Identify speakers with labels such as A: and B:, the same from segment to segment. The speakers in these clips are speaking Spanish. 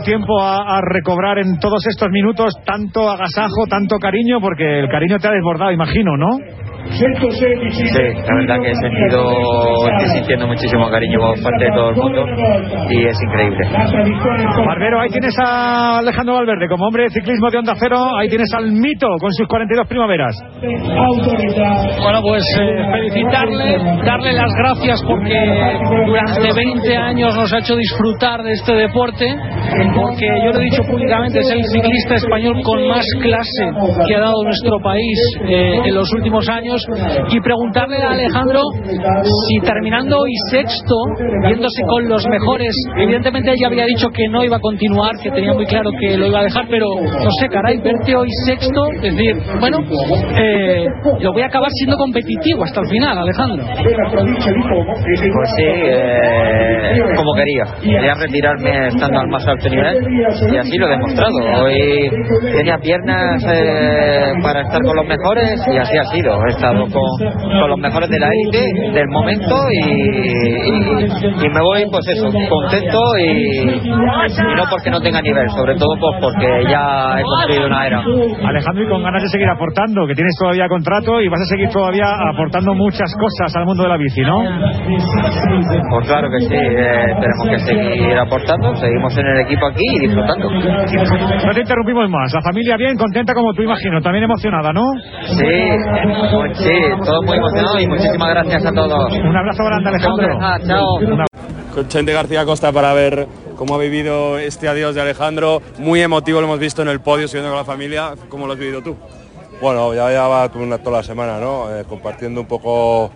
A: tiempo a, a, recobrar en todos estos minutos tanto agasajo, tanto cariño, porque el cariño te ha desbordado, imagino, ¿no?
B: Sí, la verdad que he sentido, estoy sintiendo muchísimo cariño por parte de todo el mundo y es increíble.
A: Barbero, ahí tienes a Alejandro Valverde como hombre de ciclismo de Onda Cero, ahí tienes al mito con sus 42 primaveras.
C: Bueno, pues eh, felicitarle, darle las gracias porque durante 20 años nos ha hecho disfrutar de este deporte, porque yo lo he dicho públicamente, es el ciclista español con más clase que ha dado nuestro país eh, en los últimos años y preguntarle a Alejandro si terminando hoy sexto, viéndose con los mejores, evidentemente ella había dicho que no iba a continuar, que tenía muy claro que lo iba a dejar, pero no sé, caray, verte hoy sexto, es decir, bueno, eh, lo voy a acabar siendo competitivo hasta el final, Alejandro.
B: Pues sí, eh, como quería, quería retirarme estando al más alto y así lo he demostrado. Hoy tenía piernas eh, para estar con los mejores y así ha sido. He estado con, con los mejores de la élite del momento y, y, me voy pues eso, contento y, y, no porque no tenga nivel, sobre todo pues porque ya he construido una era.
A: Alejandro, y con ganas de seguir aportando, que tienes todavía contrato y vas a seguir todavía aportando muchas cosas al mundo de la bici, ¿no?
B: Pues claro que sí, eh, tenemos que seguir aportando, seguimos en el equipo aquí y disfrutando.
A: No te interrumpimos más, la familia bien, contenta como tú imagino, también emocionada, ¿no?
B: Sí, sí, todo muy emocionado y muchísimas gracias a todos.
A: Un abrazo grande, Alejandro.
B: Ah, chao.
D: Con Chente García Costa para ver cómo ha vivido este adiós de Alejandro. Muy emotivo lo hemos visto en el podio, siguiendo con la familia. ¿Cómo lo has vivido tú?
E: Bueno, ya llevaba toda la semana, ¿no? Eh, compartiendo un poco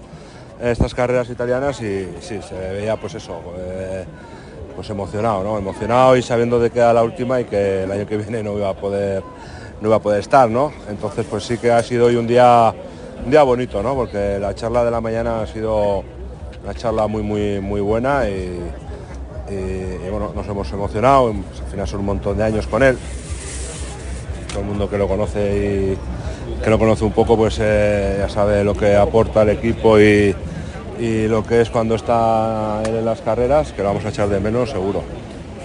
E: estas carreras italianas y sí, se veía pues eso, eh, pues emocionado, ¿no? Emocionado y sabiendo de que era la última y que el año que viene no iba a poder, no iba a poder estar, ¿no? Entonces pues sí que ha sido hoy un día, un día bonito, ¿no? Porque la charla de la mañana ha sido una charla muy, muy, muy buena y, y, y nos hemos emocionado, pues, al final son un montón de años con él, todo el mundo que lo conoce y que lo conoce un poco pues eh, ya sabe lo que aporta el equipo y, y lo que es cuando está él en las carreras, que lo vamos a echar de menos seguro.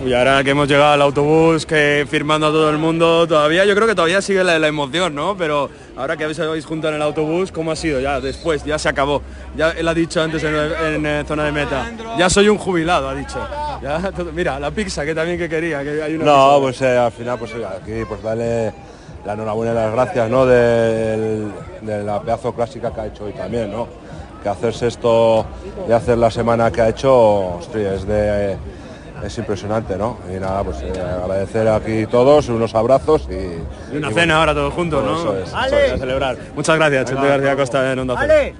D: Y ahora que hemos llegado al autobús, que firmando a todo el mundo, todavía, yo creo que todavía sigue la, la emoción, ¿no? Pero ahora que habéis junto en el autobús, ¿cómo ha sido? Ya después, ya se acabó. Ya él ha dicho antes en, en, en zona de meta, ya soy un jubilado, ha dicho. Ya, todo, mira, la pizza que también que quería, que hay una
E: No, pues eh, al final, pues aquí, pues dale la enhorabuena y las gracias, ¿no? De, de la pedazo clásica que ha hecho hoy también, ¿no? Que hacerse esto y hacer la semana que ha hecho, hostia, es de es impresionante, ¿no? Y nada, pues eh, agradecer aquí todos, unos abrazos y...
D: Y una
E: y
D: cena
E: bueno,
D: ahora todos juntos, ¿no?
E: Eso es, eso
D: Para celebrar. Muchas gracias, Chente García Costa en Onda Cero.